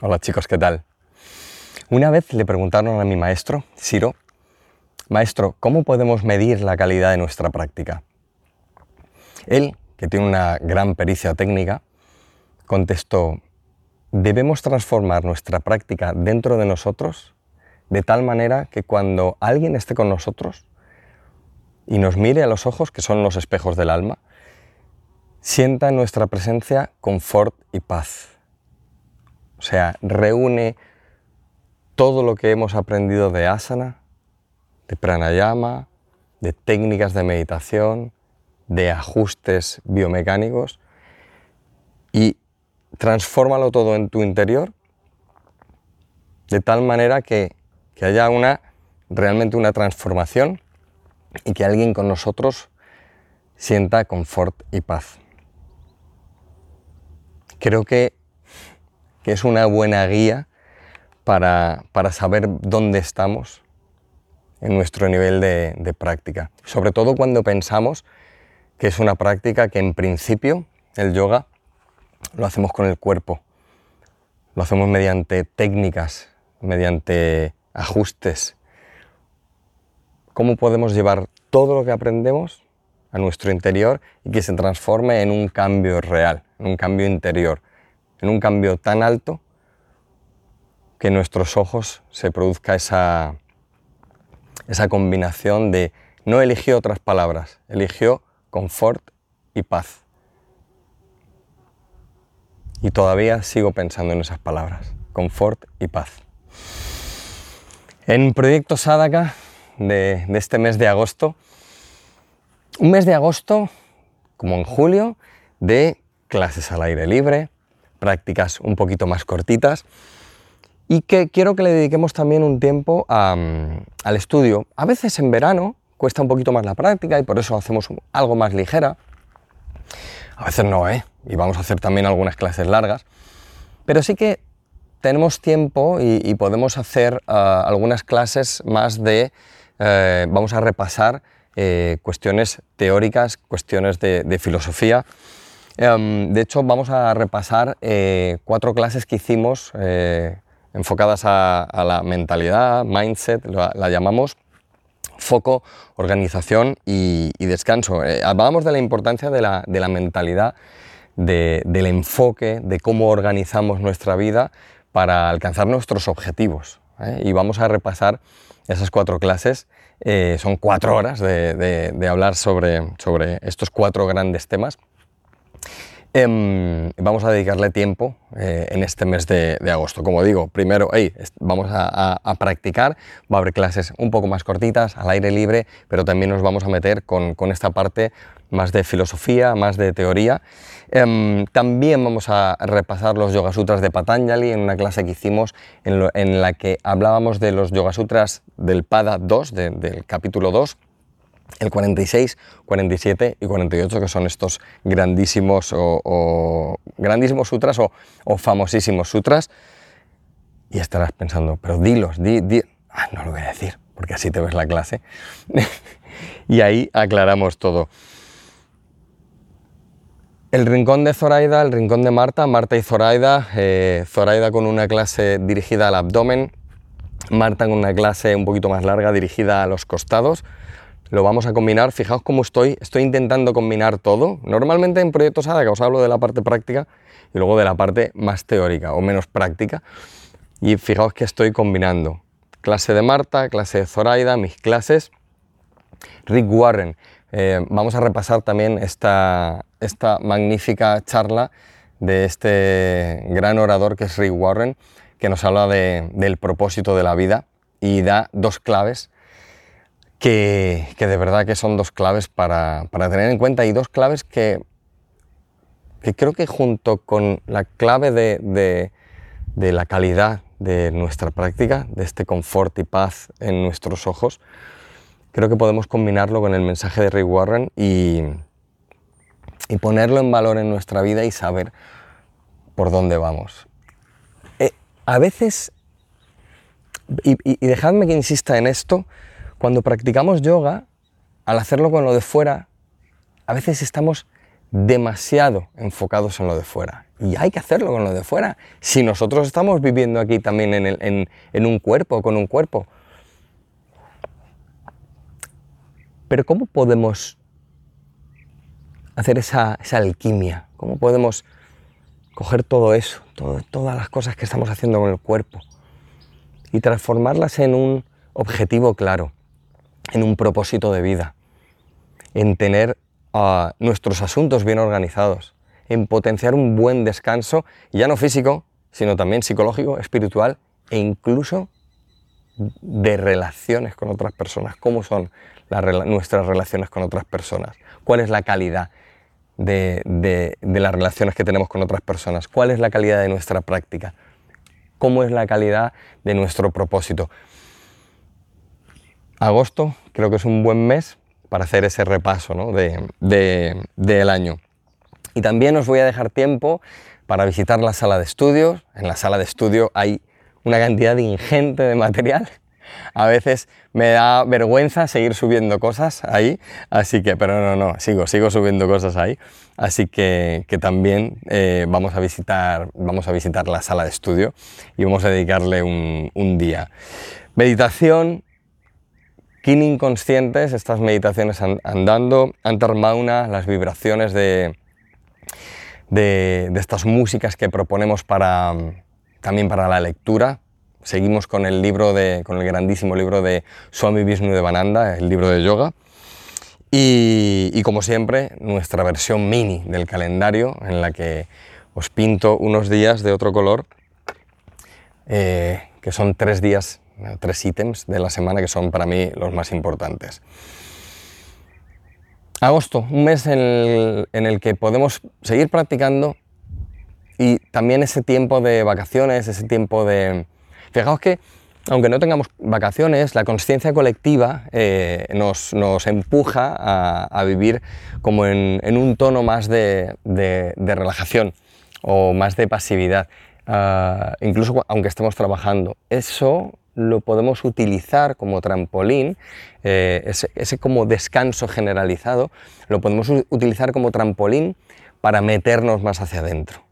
Hola chicos, ¿qué tal? Una vez le preguntaron a mi maestro, Siro, Maestro, ¿cómo podemos medir la calidad de nuestra práctica? Él, que tiene una gran pericia técnica, contestó, debemos transformar nuestra práctica dentro de nosotros de tal manera que cuando alguien esté con nosotros y nos mire a los ojos, que son los espejos del alma, sienta en nuestra presencia confort y paz. O sea, reúne todo lo que hemos aprendido de asana, de pranayama, de técnicas de meditación, de ajustes biomecánicos y transfórmalo todo en tu interior de tal manera que, que haya una, realmente una transformación y que alguien con nosotros sienta confort y paz. Creo que, que es una buena guía para, para saber dónde estamos en nuestro nivel de, práctica. Sobre todo cuando pensamos que es una práctica que en principio el yoga lo hacemos con el cuerpo, lo hacemos mediante técnicas, mediante ajustes. ¿Cómo podemos llevar todo lo que aprendemos a nuestro interior y que se transforme en un cambio real, en un cambio interior, en un cambio tan alto que en nuestros ojos se produzca esa, esa combinación de no eligió otras palabras, eligió confort y paz. Y todavía sigo pensando en esas palabras, confort y paz. En Proyecto Sadaka de, de este mes de agosto, un mes de agosto, como en julio, de clases al aire libre, prácticas un poquito más cortitas, y que quiero que le dediquemos también un tiempo al estudio. A veces en verano cuesta un poquito más la práctica y por eso hacemos algo más ligera. A veces no, ¿eh? Y vamos a hacer también algunas clases largas. Pero sí que tenemos tiempo y, podemos hacer ah, algunas clases más de... Eh, vamos a repasar eh, cuestiones teóricas, cuestiones de, filosofía. Em, de hecho, vamos a repasar eh, cuatro clases que hicimos enfocadas a, la mentalidad, mindset, la, llamamos foco, organización y, descanso. Eh, hablábamos de la importancia de la, mentalidad, del enfoque, de cómo organizamos nuestra vida para alcanzar nuestros objetivos. ¿eh? Y vamos a repasar esas cuatro clases. Eh, son cuatro horas de, hablar sobre, sobre estos cuatro grandes temas. Em, vamos a dedicarle tiempo eh, en este mes de, agosto. Como digo, primero vamos a, practicar, va a haber clases un poco más cortitas, al aire libre, pero también nos vamos a meter con, esta parte más de filosofía, más de teoría. Em, también vamos a repasar los Yoga Sutras de Patanjali en una clase que hicimos en, la que hablábamos de los Yoga Sutras del Pada 2, del capítulo 2 el 46, 47 y 48, que son estos grandísimos, o, grandísimos sutras o, famosísimos sutras. Y estarás pensando, pero dilos, di, di. Ah, no lo voy a decir, porque así te ves la clase. y ahí aclaramos todo. El rincón de Zoraida, el rincón de Marta, Marta y Zoraida, eh, Zoraida con una clase dirigida al abdomen, Marta con una clase un poquito más larga dirigida a los costados lo vamos a combinar. Fijaos cómo estoy, estoy intentando combinar todo. Normalmente en proyectos ADA que os hablo de la parte práctica y luego de la parte más teórica o menos práctica. Y fijaos que estoy combinando clase de Marta, clase de Zoraida, mis clases. Rick Warren. Eh, vamos a repasar también esta, esta magnífica charla de este gran orador que es Rick Warren, que nos habla del propósito de la vida y da dos claves que, de verdad que son dos claves para, tener en cuenta y dos claves que, que creo que junto con la clave de, la calidad de nuestra práctica, de este confort y paz en nuestros ojos, creo que podemos combinarlo con el mensaje de Ray Warren y, y ponerlo en valor en nuestra vida y saber por dónde vamos. Eh, a veces, y, dejadme que insista en esto, cuando practicamos yoga, al hacerlo con lo de fuera, a veces estamos demasiado enfocados en lo de fuera. Y hay que hacerlo con lo de fuera. Si nosotros estamos viviendo aquí también en, un cuerpo, con un cuerpo. Pero ¿cómo podemos hacer esa, alquimia? ¿Cómo podemos coger todo eso, todas las cosas que estamos haciendo con el cuerpo y transformarlas en un objetivo claro, en un propósito de vida, en tener a nuestros asuntos bien organizados, en potenciar un buen descanso, ya no físico, sino también psicológico, espiritual e incluso de relaciones con otras personas. ¿Cómo son nuestras relaciones con otras personas? ¿Cuál es la calidad de las relaciones que tenemos con otras personas? ¿Cuál es la calidad de nuestra práctica? ¿Cómo es la calidad de nuestro propósito? Agosto creo que es un buen mes para hacer ese repaso del año. Y también os voy a dejar tiempo para visitar la sala de estudios. En la sala de estudio hay una cantidad ingente de material. A veces me da vergüenza seguir subiendo cosas ahí, así que, pero no, no, sigo, sigo subiendo cosas ahí. Así que, también eh, vamos, a visitar, vamos a visitar la sala de estudio y vamos a dedicarle un día. Meditación, Kin inconscientes, estas meditaciones andando, Antarmauna, las vibraciones de, de, estas músicas que proponemos para, también para la lectura. Seguimos con el libro de, con el grandísimo libro de Swami Vishnu de Bananda, el libro de yoga. Y, como siempre, nuestra versión mini del calendario en la que os pinto unos días de otro color, eh, que son tres días tres ítems de la semana que son para mí los más importantes. Agosto, un mes en el, que podemos seguir practicando y también ese tiempo de vacaciones, ese tiempo de... Fijaos que aunque no tengamos vacaciones, la conciencia colectiva eh, nos, empuja a, vivir como en, un tono más de, relajación o más de pasividad, ah, incluso aunque estemos trabajando. Eso lo podemos utilizar como trampolín, eh, ese, como descanso generalizado, lo podemos utilizar como trampolín para meternos más hacia adentro,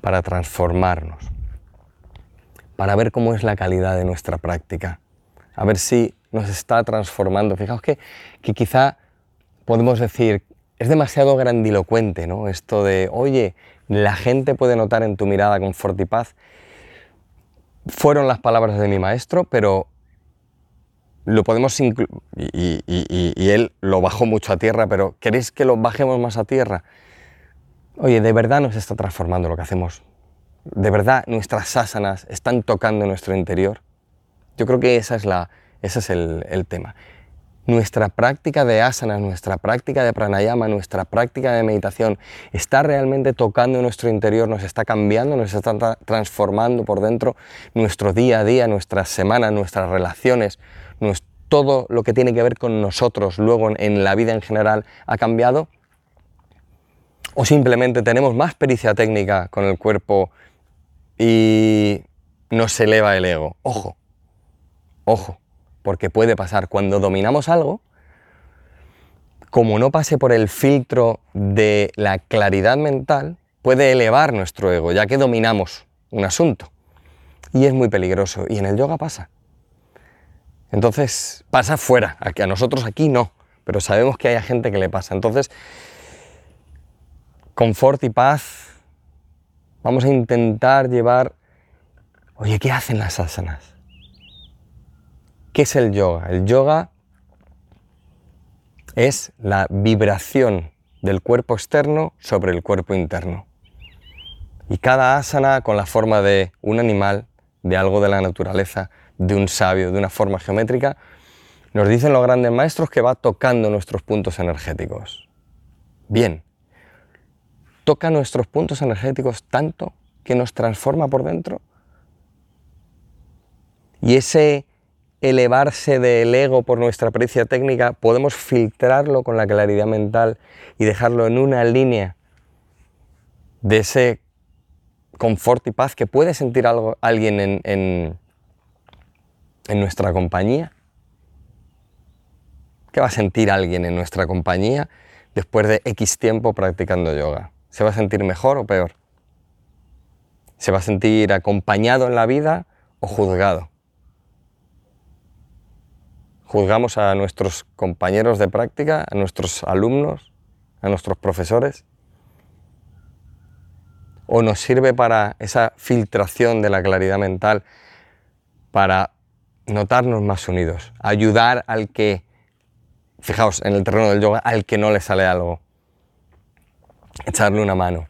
para transformarnos, para ver cómo es la calidad de nuestra práctica, a ver si nos está transformando. Fijaos que, que quizá podemos decir, es demasiado grandilocuente, ¿no? Esto de, oye, la gente puede notar en tu mirada confort y paz fueron las palabras de mi maestro, pero lo podemos y, y, él lo bajó mucho a tierra, pero ¿queréis que lo bajemos más a tierra? Oye, de verdad nos está transformando lo que hacemos. De verdad nuestras asanas están tocando nuestro interior. Yo creo que esa es la, ese es el, el tema nuestra práctica de asana, nuestra práctica de pranayama, nuestra práctica de meditación está realmente tocando nuestro interior, nos está cambiando, nos está transformando por dentro nuestro día a día, nuestras semanas, nuestras relaciones, todo lo que tiene que ver con nosotros luego en la vida en general ha cambiado. O simplemente tenemos más pericia técnica con el cuerpo y nos eleva el ego. Ojo, ojo porque puede pasar cuando dominamos algo, como no pase por el filtro de la claridad mental, puede elevar nuestro ego, ya que dominamos un asunto. Y es muy peligroso. Y en el yoga pasa. Entonces, pasa fuera, a nosotros aquí no, pero sabemos que hay gente que le pasa. Entonces, confort y paz, vamos a intentar llevar, oye, ¿qué hacen las asanas? ¿Qué es el yoga? El yoga es la vibración del cuerpo externo sobre el cuerpo interno. Y cada asana con la forma de un animal, de algo de la naturaleza, de un sabio, de una forma geométrica, nos dicen los grandes maestros que va tocando nuestros puntos energéticos. Bien, toca nuestros puntos energéticos tanto que nos transforma por dentro. Y ese elevarse del ego por nuestra pericia técnica, podemos filtrarlo con la claridad mental y dejarlo en una línea de ese confort y paz que puede sentir algo, alguien en, en, en nuestra compañía. ¿Qué va a sentir alguien en nuestra compañía después de X tiempo practicando yoga? ¿Se va a sentir mejor o peor? ¿Se va a sentir acompañado en la vida o juzgado? ¿Juzgamos a nuestros compañeros de práctica, a nuestros alumnos, a nuestros profesores? ¿O nos sirve para esa filtración de la claridad mental, para notarnos más unidos, ayudar al que, fijaos, en el terreno del yoga, al que no le sale algo, echarle una mano,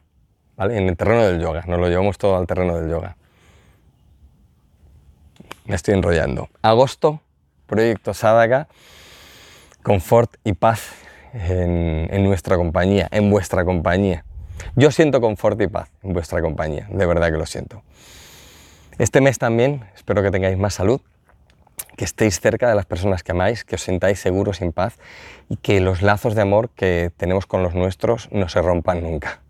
¿vale? En el terreno del yoga, nos lo llevamos todo al terreno del yoga. Me estoy enrollando. Agosto, proyecto Sadaka, confort y paz en, en nuestra compañía, en vuestra compañía. Yo siento confort y paz en vuestra compañía, de verdad que lo siento. Este mes también espero que tengáis más salud, que estéis cerca de las personas que amáis, que os sintáis seguros y en paz y que los lazos de amor que tenemos con los nuestros no se rompan nunca.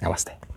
Namaste.